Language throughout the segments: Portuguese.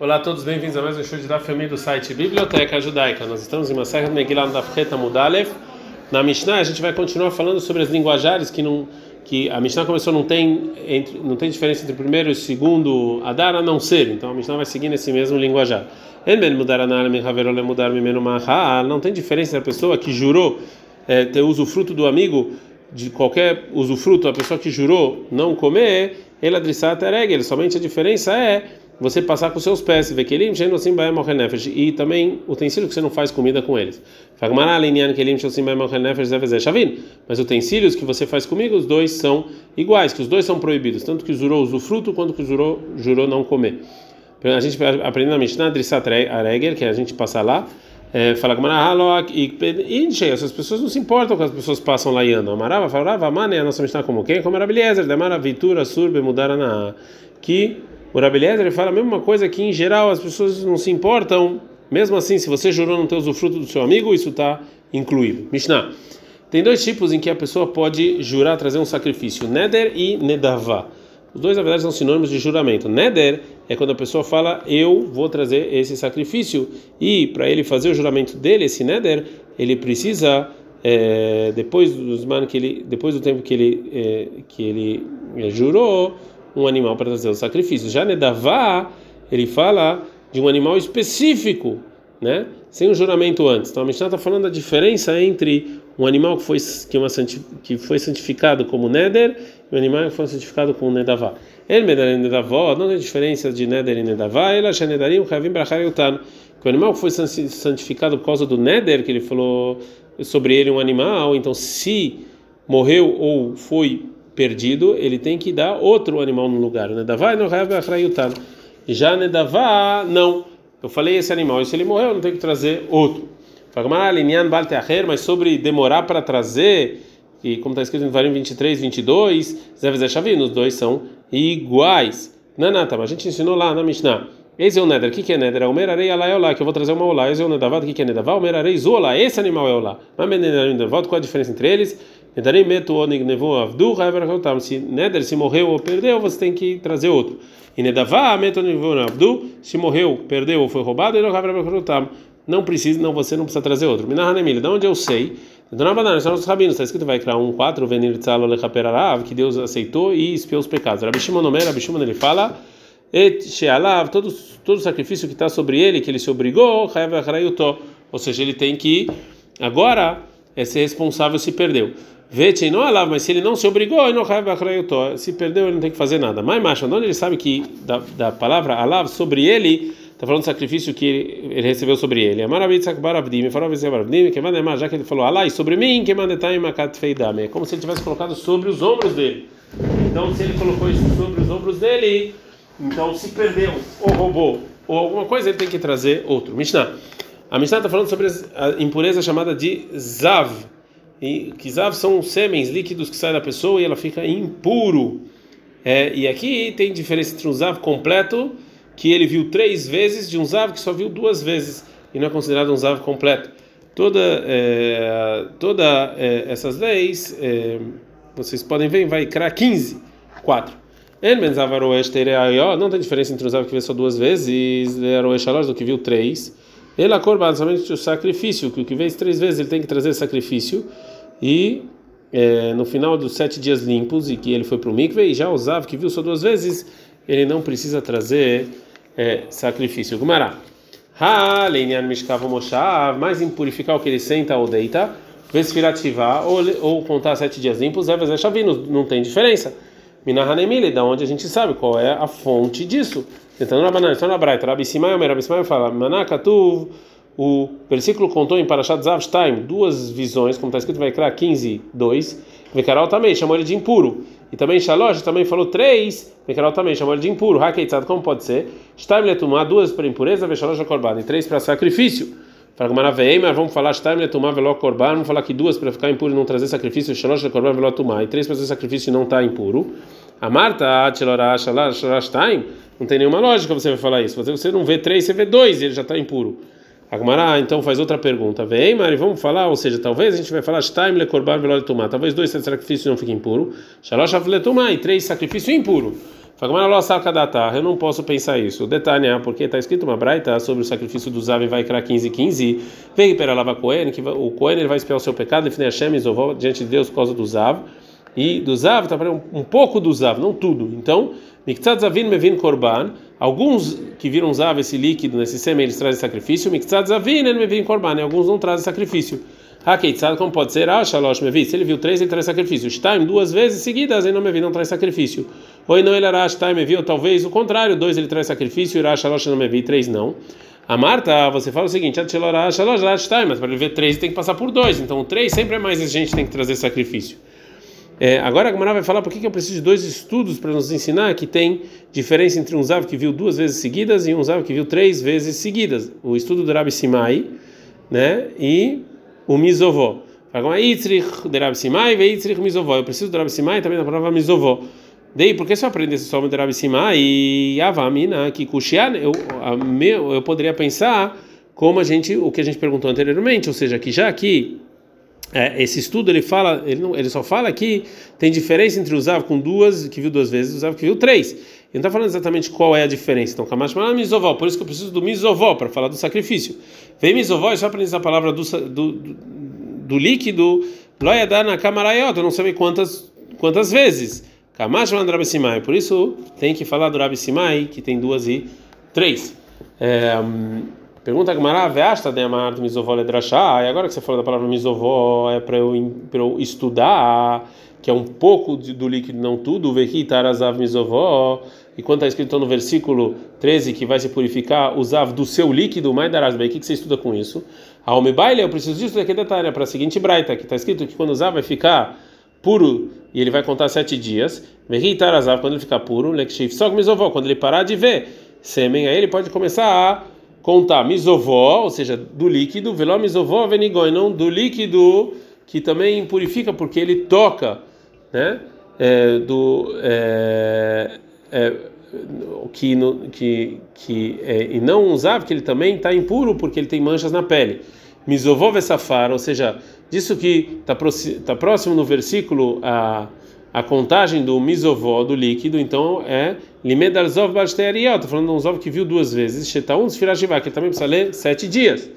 Olá a todos, bem-vindos a mais um show de da família do site Biblioteca Judaica. Nós estamos em uma de Megillah da Fcheta Mudalev. Na Mishnah a gente vai continuar falando sobre as linguajares que não que a Mishnah começou não tem entre, não tem diferença entre o primeiro e o segundo Adar a não ser. Então a Mishnah vai seguir nesse mesmo linguajar. Não tem diferença entre a pessoa que jurou é, ter usufruto do amigo de qualquer usufruto, a pessoa que jurou não comer, ele adrissat eregel. Somente a diferença é você passar com seus pés, vekelim, assim e também utensílios que você não faz comida com eles. Mas utensílios que você faz comigo, os dois são iguais, que os dois são proibidos, tanto que jurou usufruto quanto que jurou, jurou não comer. A gente aprende na Mishnah, Drissat que é a gente passa lá, é, fala que e essas pessoas não se importam com as pessoas passam lá e andam. Amarava, falava, mane, a nossa Mishnah como quem? Como era Beliezer, demara, vitura, surbe, mudara na que o Rabeliezer fala a mesma coisa que em geral as pessoas não se importam. Mesmo assim, se você jurou não ter usufruto do seu amigo, isso está incluído. Mishnah. Tem dois tipos em que a pessoa pode jurar trazer um sacrifício: Neder e Nedavá. Os dois, na verdade, são sinônimos de juramento. Neder é quando a pessoa fala, eu vou trazer esse sacrifício. E para ele fazer o juramento dele, esse Neder, ele precisa, é, depois, man que ele, depois do tempo que ele, é, que ele é, jurou, um animal para trazer o sacrifício. Já Nedavá, ele fala de um animal específico, né? Sem o um juramento antes. Então a Mishnah está falando da diferença entre um animal que foi, que, é uma, que foi santificado como Neder e um animal foi santificado como Nedavá. El Medar e Nedavó, não tem diferença de Neder e Nedavá, ela Shenedarim, Chavim, Brachar e Utan. Que o animal foi santificado por causa do Neder, que ele falou sobre ele um animal, então se morreu ou foi perdido, ele tem que dar outro animal no lugar. Nedavá não Já Nedavá, não. Eu falei esse animal, e se ele morreu, não tem que trazer outro. Mas sobre demorar para trazer, e como está escrito em Varim 23, 22, os dois são iguais. Nanata, mas a gente ensinou lá na Mishnah. Esse é o Neder. O que, que é Neder? É o Merarei Alá é Olá, que eu vou trazer uma Olá. Esse é o Nedavá. O que, que é Nedavá? O Merarei Zola. Esse animal é Olá. Mas Nedarim Nedavá, qual a diferença entre eles? Nedarim Metu Onig Nevu Avdu Haver Se Neder se morreu ou perdeu, você tem que trazer outro. E Nedavá Metu Nevu Avdu, se morreu, perdeu ou foi roubado, ele não não precisa, não, você não precisa trazer outro. Minahanemile, de onde eu sei? Dona Banana, são os rabinos, está escrito vai criar um 4, venir tzalo lechaperarav, que Deus aceitou e espiou os pecados. Rabi Shimon Omer, Rabi Shimon ele fala et she'alav, todo, todo sacrifício que está sobre ele, que ele se obrigou, ou seja, ele tem que agora é ser responsável se perdeu. Vete não alav, mas se ele não se obrigou, se perdeu, ele não tem que fazer nada. Mas macho, onde ele sabe que da, da palavra alav sobre ele está falando do sacrifício que ele, ele recebeu sobre ele. Já que ele falou, alai, sobre mim, que É como se ele tivesse colocado sobre os ombros dele. Então, se ele colocou isso sobre os ombros dele, então, se perdeu ou roubou ou alguma coisa, ele tem que trazer outro. Mishnah. A Mishnah está falando sobre a impureza chamada de Zav. E que Zav são sêmens líquidos que saem da pessoa e ela fica impuro. É, e aqui tem diferença entre um Zav completo, que ele viu três vezes, de um Zav que só viu duas vezes. E não é considerado um Zav completo. Toda, é, toda é, essas leis, é, vocês podem ver, vai criar 15, 4. Não tem diferença entre o Zav que vê só duas vezes e do que viu três. Ele acorda somente o sacrifício, que o que vê três vezes ele tem que trazer sacrifício. E é, no final dos sete dias limpos, e que ele foi para o mikve, e já o Zav que viu só duas vezes, ele não precisa trazer é, sacrifício. Gumará. Ha, leinian mishkav moshav, mais impurificar o que ele senta ou deita, vesfirativar, ou, ou contar sete dias limpos, é não tem diferença. Minahanemile, da onde a gente sabe qual é a fonte disso. Tentando na banana, então na Braita, Rabi Simai, Rabi Simai fala, Manakatuv, o versículo contou em Parashat Zavshtaim duas visões, como está escrito, vai criar 15, 2. Vekaral também chamou ele de impuro. E também Shalosh também falou três. Vekaral também chamou ele de impuro. Hakeitzad, como pode ser? Shtaim letumá, duas para impureza, Veshalosh korban, e três para sacrifício. Fala Gumara vamos falar Shtaim letumá velo korban, vamos falar que duas para ficar impuro e não trazer sacrifício, Shalosh korban velo tumá, e três para fazer sacrifício e não está impuro. A Marta, Shtaim, não tem nenhuma lógica você vai falar isso. Você não vê três, você vê dois e ele já está impuro. Agmará então faz outra pergunta. Vem, Mari, vamos falar, ou seja, talvez a gente vai falar Shtaim le korban velo tumá. Talvez dois sacrifícios não fiquem impuro. Shalosh letumá e três sacrifício impuro. Eu não posso pensar isso. Detalhe, porque está escrito uma braita sobre o sacrifício do Zav vai criar 15 15. Vem para lava Cohen, que o Cohen vai espiar o seu pecado, define Hashem e diante de Deus por causa do Zav. E do Zav, está um, um pouco do Zav, não tudo. Então, Miktzat Zavin Mevin Korban. Alguns que viram Zav, esse líquido, nesse sêmen, eles trazem sacrifício. Miktzat Zavin Mevin Korban. Alguns não trazem sacrifício. Hakeitzad, como pode ser? Ah, Shalosh Mevi. Se ele viu três, ele traz sacrifício. Shtaim, duas vezes seguidas, ele não Mevi, não traz sacrifício. Ou não ele era Shtaim Mevi, ou talvez o contrário, dois ele traz sacrifício, Irá Shalosh não Mevi, três não. A Marta, você fala o seguinte, mas para ele ver três tem que passar por dois, então três sempre é mais gente tem que trazer sacrifício. É, agora a Gamara vai falar por que, que eu preciso de dois estudos para nos ensinar que tem diferença entre um Zav que viu duas vezes seguidas e um Zav que viu três vezes seguidas. O estudo do Rabi Simai, né? E o misovó. Eu preciso do Rabi Simai também da palavra misovó. Daí, por que se eu aprendesse só o Rabi Simai e Avamina, que Kushian, eu, eu poderia pensar como a gente, o que a gente perguntou anteriormente, ou seja, que já aqui é, esse estudo ele fala, ele, não, ele só fala que tem diferença entre o com duas, que viu duas vezes, e o que viu três. Ele não está falando exatamente qual é a diferença. Então, Kamash fala misovó, por isso que eu preciso do misovó para falar do sacrifício. Vem misovó, só aprendi essa palavra do, do, do, do líquido, loyadar na camaraiota, não sei quantas, quantas vezes. Kamash fala Rabi Simai, por isso tem que falar Rabi Simai, que tem duas e três. É, Pergunta Gamara, Veasta de Amar do Misovó Ledrashá, e agora que você falou da palavra Misovó, é para eu, eu estudar, que é um pouco do líquido, não tudo, Vehi Tarazav Misovó, e quando está escrito no versículo 13 que vai se purificar, usav do seu líquido, mais darasbei, o que, você estuda com isso? A Omebaile, eu preciso disso daqui detalhe, é para a seguinte braita, que está escrito que quando usar vai ficar puro e ele vai contar sete dias, Vehi Tarazav, quando ele ficar puro, Lekshif, só com Misovó, quando ele parar de ver sêmen, aí ele pode começar a contar misovó, ou seja, do líquido, veló misovó venigoi, não do líquido que também purifica porque ele toca, né? É, do é, é, que, no, que, que é, e não usar porque ele também está impuro porque ele tem manchas na pele. Misovó vesafar, ou seja, disso que está tá próximo no versículo a a contagem do misovó, do líquido, então é limedarzov basteriot, estou falando de um zov que viu duas vezes, shetaun sfirashivá, que ele também precisa ler sete dias,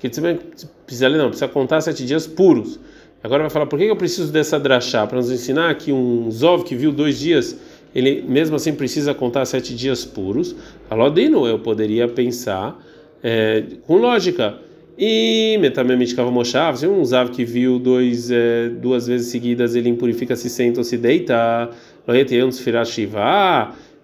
que também precisa ler, não, precisa contar sete dias puros. Agora vai falar, por que eu preciso dessa drachá? Para nos ensinar que um zov que viu dois dias, ele mesmo assim precisa contar sete dias puros. Alodino, eu poderia pensar é, com lógica, e metamemitkava moshav, se um zav que viu dois, é, duas vezes seguidas, ele impurifica, se senta ou se deita,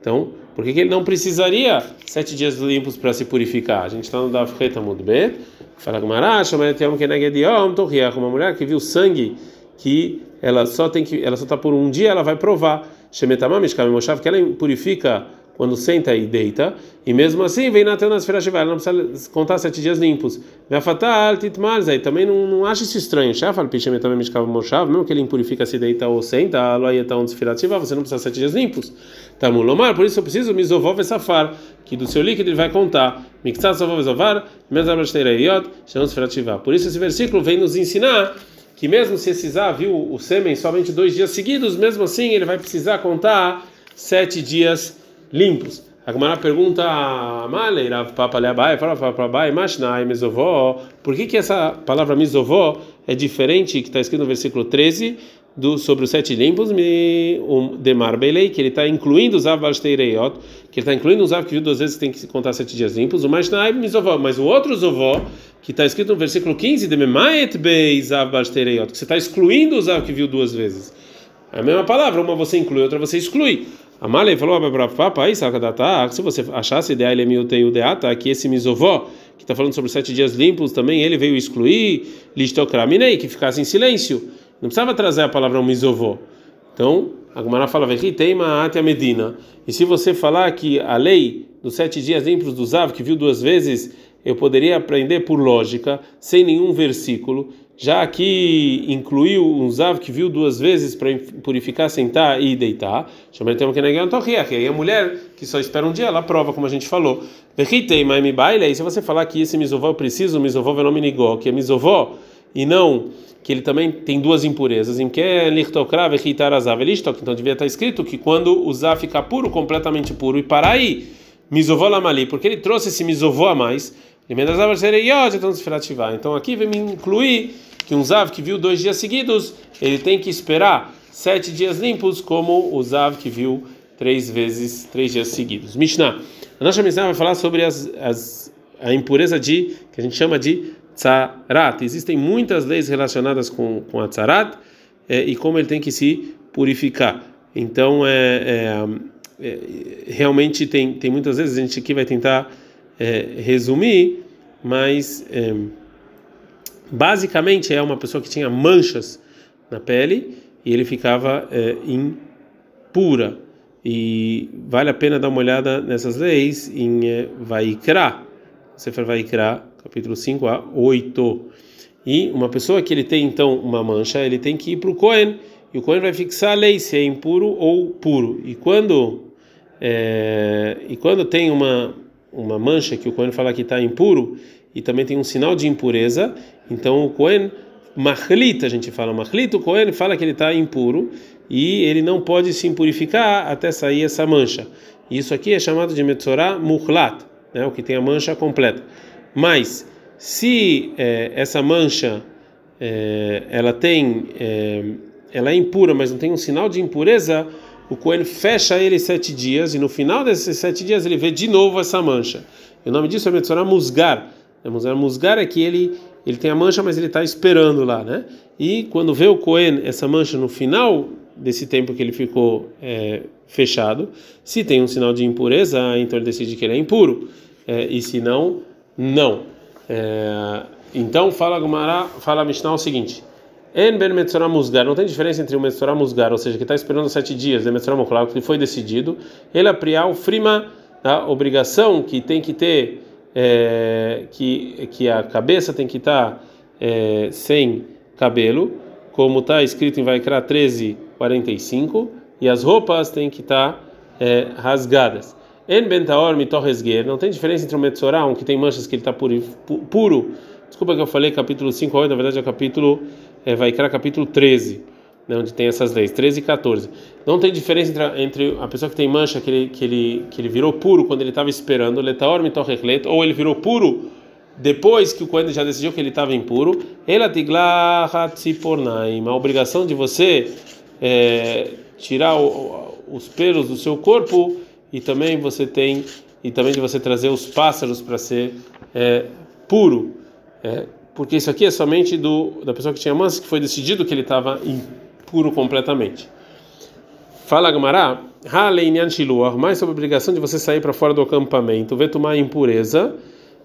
então, por que, que ele não precisaria sete dias limpos para se purificar? A gente está no Dav muito bem. Fala Gumarash, uma mulher que viu sangue que ela só tem que ela só está por um dia, ela vai provar. que ela purifica quando senta e deita, e mesmo assim vem na tela ela não precisa contar sete dias limpos. fatal titmaz, aí também não, não acha isso estranho. Shafal pichem também mishkav moshav, mesmo que ele impurifica se deita ou senta, loia um desfirativa, você não precisa sete dias limpos. Tamulomar, por isso eu preciso misovov safar, que do seu líquido ele vai contar. Mixat sovov zovar, mesabrasteiraiot, shalom desfirativa. Por isso esse versículo vem nos ensinar que mesmo se esse Zá viu o sêmen somente dois dias seguidos, mesmo assim ele vai precisar contar sete dias limpos. A Gemara pergunta a Malei, Rav Papa Leabai, fala para Abai, Mashnai, Mesovó, por que que essa palavra Mesovó é diferente que está escrito no versículo 13 do, sobre os sete limpos, um, de Marbelei, que ele está incluindo os Avasteireiot, que ele está incluindo os Av que viu duas vezes que tem que contar sete dias limpos, o Mashnai, Mesovó, mas o outro Zovó, que está escrito no versículo 15, de Memaet Beis Avasteireiot, que você está excluindo os Av que viu duas vezes. É a mesma palavra, uma você inclui, outra você exclui. A Malei falou para papai, se você achasse ideia ele é o deata que esse misovó que está falando sobre sete dias limpos também ele veio excluir listokraminei que ficasse em silêncio. Não precisava trazer a palavra misovó. Então a Gumara fala uma até medina. E se você falar que a lei dos sete dias limpos do Zav que viu duas vezes eu poderia aprender por lógica, sem nenhum versículo, já que incluiu um zav que viu duas vezes para purificar, sentar e deitar, chama então que negar que aí a mulher que só espera um dia, ela prova, como a gente falou. Vechitei, mas me baile, e se você falar que esse misovó eu preciso, misovó venomiligó, que é misovó e não que ele também tem duas impurezas. Em que é e Então devia estar escrito que quando usar ficar puro, completamente puro, e parar aí, misovolamali, porque ele trouxe esse misovó a mais, então aqui vem me incluir que um zav que viu dois dias seguidos, ele tem que esperar sete dias limpos, como o zav que viu três vezes, três dias seguidos. Mishnah. A nossa Mishnah vai falar sobre as, as, a impureza de, que a gente chama de tzarat. Existem muitas leis relacionadas com, com a tzarat é, e como ele tem que se purificar. Então, é, é, é, realmente tem, tem muitas vezes a gente aqui vai tentar é, resumir, mas é, basicamente é uma pessoa que tinha manchas na pele e ele ficava impura. E vale a pena dar uma olhada nessas leis em Vaikra. Você vai Vaikra capítulo 5 a 8. E uma pessoa que ele tem então uma mancha, ele tem que ir para o Cohen, e o Cohen vai fixar a lei se é impuro ou puro. E quando é, e quando tem uma uma mancha que o Cohen fala que está impuro e também tem um sinal de impureza, então o Cohen Machlita, a gente fala Machlita, o Cohen fala que ele está impuro e ele não pode se impurificar até sair essa mancha. Isso aqui é chamado de Metzorah Muhlat, né, o que tem a mancha completa. Mas se é, essa mancha é, ela tem é, ela é impura, mas não tem um sinal de impureza, o Cohen fecha ele sete dias e no final desses sete dias ele vê de novo essa mancha. E o nome disso é Metzorah Musgar. É, Musgar é que ele ele tem a mancha, mas ele está esperando lá, né? E quando vê o Cohen essa mancha no final desse tempo que ele ficou é, fechado, se tem um sinal de impureza, então ele decide que ele é impuro. É, e se não, não. É, então fala Gumara, fala Mishnah o seguinte: En ben Musgar, não tem diferença entre o Metzorah Musgar, ou seja, que está esperando sete dias, é Metzorah Moklar, que foi decidido, ele apriar o frima, a obrigação que tem que ter, é, que, que a cabeça tem que estar é, sem cabelo, como está escrito em Vaikra 13, 45, e as roupas têm que estar é, rasgadas. En bentaor mitorresguer, não tem diferença entre o metzorah, um que tem manchas que ele está puro, puro. Desculpa que eu falei capítulo 5 8, na verdade é capítulo, é, vai criar capítulo 13, né, onde tem essas leis, 13 e 14. Não tem diferença entre, entre a pessoa que tem mancha, que ele, que ele, que ele virou puro quando ele estava esperando, ou ele virou puro depois que o Cohen já decidiu que ele estava impuro, a obrigação de você é, tirar o, os pelos do seu corpo e também você tem e também de você trazer os pássaros para ser é, puro, é, porque isso aqui é somente do da pessoa que tinha mansa que foi decidido que ele estava impuro completamente. Fala Gamará, mais sobre a obrigação de você sair para fora do acampamento, ver tomar impureza,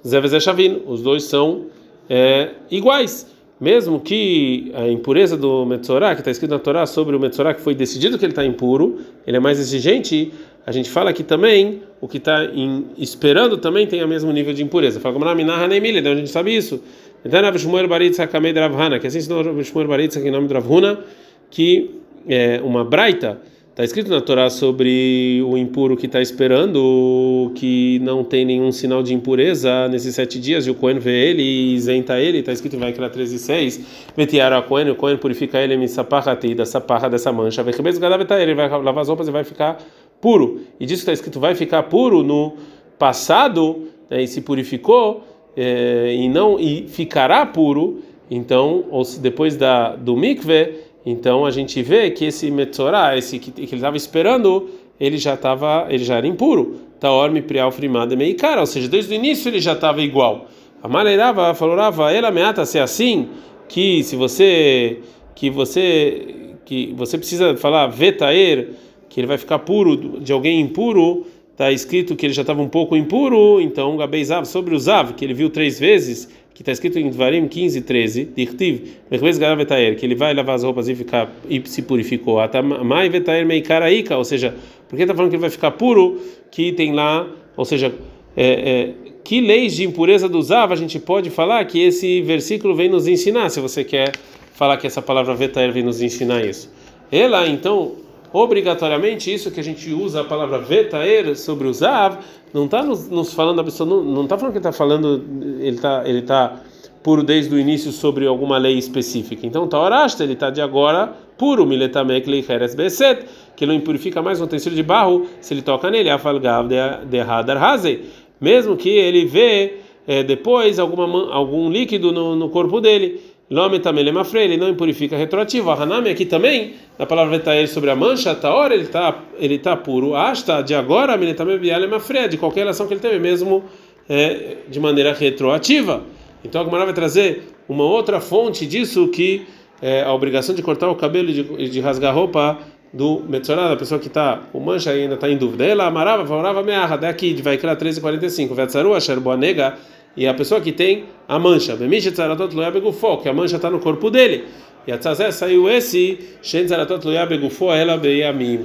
Zeveze Shavin, os dois são é, iguais. Mesmo que a impureza do Metzorah, que está escrito na Torá sobre o Metzorah que foi decidido que ele está impuro, ele é mais exigente a gente fala que também o que está esperando também tem o mesmo nível de impureza. Fala como na Minah Hanemile, então a gente sabe isso. Então, Rav Shmuel Baritza Kamei Dravhana, que assim ensinou Rav Shmuel Baritza, que em nome de Dravhuna, que é uma braita, está escrito na Torá sobre o impuro que está esperando, que não tem nenhum sinal de impureza nesses sete dias, e o Cohen vê ele e isenta ele, está escrito em Vaikra 13 e 6, Metiara Cohen, o Cohen purifica ele, me sapahati, da saparra dessa mancha, ele vai lavar as roupas e vai ficar puro. E disso está escrito vai ficar puro no passado né, e se purificou é, e não e ficará puro. Então, ou se depois da do mikve, então a gente vê que esse metzorá, esse que, que ele estava esperando, ele já estava, ele já era impuro. Taorme prial frimada meikara, ou seja, desde o início ele já estava igual. A maneirava falou ela ameaça ser assim que se você que você que você precisa falar vetaer que ele vai ficar puro de alguém impuro, está escrito que ele já estava um pouco impuro, então Gabeizav sobre o Zav, que ele viu três vezes, que está escrito em Dvarim 15 e 13, Dirtiv, que ele vai lavar as roupas e ficar e se purificou. Ou seja, porque está falando que ele vai ficar puro, que tem lá, ou seja, é, é, que leis de impureza do Zav a gente pode falar que esse versículo vem nos ensinar, se você quer falar que essa palavra vetaer vem nos ensinar isso. Ela, então, obrigatoriamente isso que a gente usa a palavra vetaer sobre o zav, não está nos, nos, falando a pessoa, não está falando que está falando, ele está ele tá puro desde o início sobre alguma lei específica. Então, Taorasta, ele está de agora puro, Miletamek Leicheres Beset, que não impurifica mais um utensílio de barro se ele toca nele, Afalgav de Hazei, mesmo que ele vê é, depois alguma, algum líquido no, no corpo dele. Ele não impurifica retroativo. A Hanami aqui também, na palavra Vetael sobre a mancha, a hora ele está ele tá puro. Asta de agora, de qualquer relação que ele teve, mesmo é, de maneira retroativa. Então a Gemara vai trazer uma outra fonte disso que é a obrigação de cortar o cabelo e de, de rasgar a roupa do Metzorah, da pessoa que está com mancha ainda está em dúvida. Ela amarava, favorava mearra, daqui de vai criar 13,45. Vetzaru, Asher Boanega e a pessoa que tem a mancha, que a mancha está no corpo dele. E a tzazé saiu esse,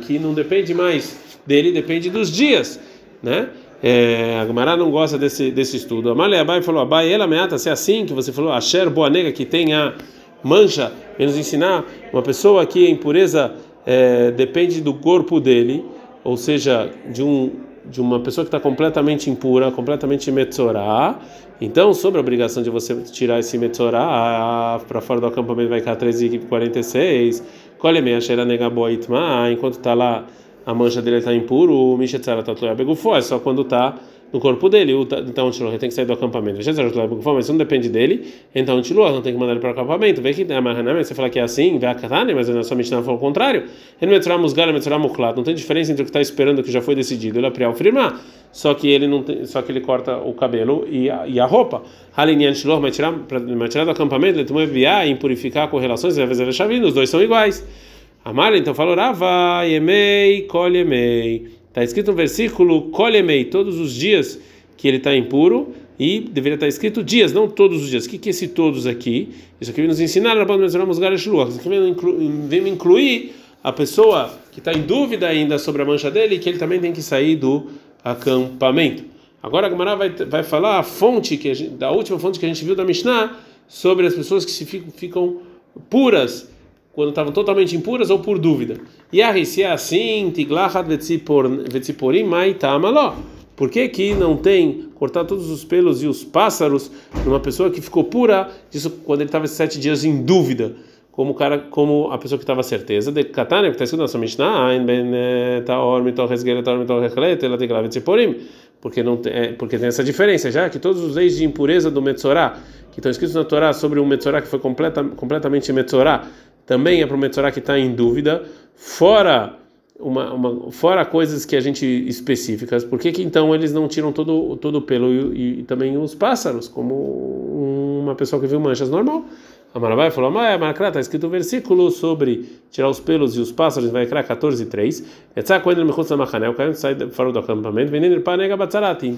que não depende mais dele, depende dos dias, né? É, a Gemara não gosta desse, desse estudo. Amália Abai falou: Abai, ela meata, se é assim que você falou, Asher boa nega que tem a mancha, menos ensinar uma pessoa que a impureza é, depende do corpo dele, ou seja, de um de uma pessoa que está completamente impura, completamente metzorá, então sobre a obrigação de você tirar esse metzorá para fora do acampamento vai ficar 13h46, colhe meia cheira negaboitma, enquanto está lá a mancha dele está impuro, o mishetzara tatuya begufo, é só quando está no corpo dele. Então Tiluah tem que sair do acampamento. Mas isso não depende dele, então Tiluah não tem que mandar ele para o acampamento. Vê que você fala que é assim, mas na sua Mishnah falou o contrário. Metrá muklat. Não tem diferença entre o que está esperando que já foi decidido. Ele é afirmar. Só que ele não tem, só que ele corta o cabelo e a, e a roupa. Halinian mas tirar, do acampamento, ele tomou enviar e impurificar com relações, vezes ele os dois são iguais. Amar, então falou Rava, Yemei, Kol Yemei. Está escrito no versículo Kolemei, todos os dias que ele está impuro, e deveria estar escrito dias, não todos os dias. O que, que é esse todos aqui? Isso aqui vem nos ensinar, Isso aqui vem me incluir a pessoa que está em dúvida ainda sobre a mancha dele, que ele também tem que sair do acampamento. Agora a Gemara vai, vai falar a fonte, que a gente, da última fonte que a gente viu da Mishnah, sobre as pessoas que se ficam, ficam puras quando estavam totalmente impuras ou por dúvida. A se é assim, tiglachat vetziporim mai tamaló. Por que, que não tem cortar todos os pelos e os pássaros numa pessoa que ficou pura disso quando ele estava sete dias em dúvida? Como, cara, como a pessoa que estava certeza de katane, que está escrito na sua Mishnah. Porque não é, porque tem essa diferença, já que todos os leis de impureza do Metzorá, que estão escritos na Torá sobre um Metzorá que foi completa, completamente Metzorá, também é para o que está em dúvida, fora uma, uma, fora coisas que a gente específicas, por que, que então eles não tiram todo, todo o pelo e, e, também os pássaros, como uma pessoa que viu manchas normal? A Marabai falou, mas Maracrá, está escrito um versículo sobre tirar os pelos e os pássaros, vai criar 14 3. sai fora do acampamento,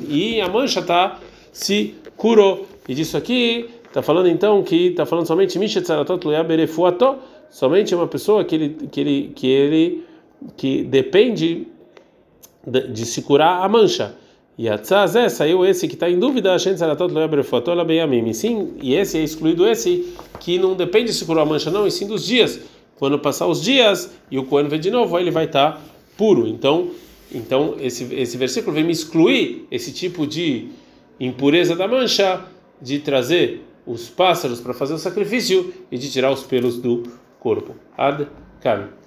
e a mancha está se curou. E disso aqui, está falando então que está falando somente Mishetzaratot Luyaberefuato, somente uma pessoa que ele que ele que ele que depende de, de se curar a mancha. E a tzazé saiu esse que está em dúvida, a gente Sim, e esse é excluído esse que não depende de se curar a mancha, não, e sim dos dias. Quando passar os dias e o Cohen vem de novo, ele vai estar tá puro. Então, então esse, esse versículo vem me excluir esse tipo de impureza da mancha, de trazer os pássaros para fazer o sacrifício e de tirar os pelos do corpo. Ad Kami.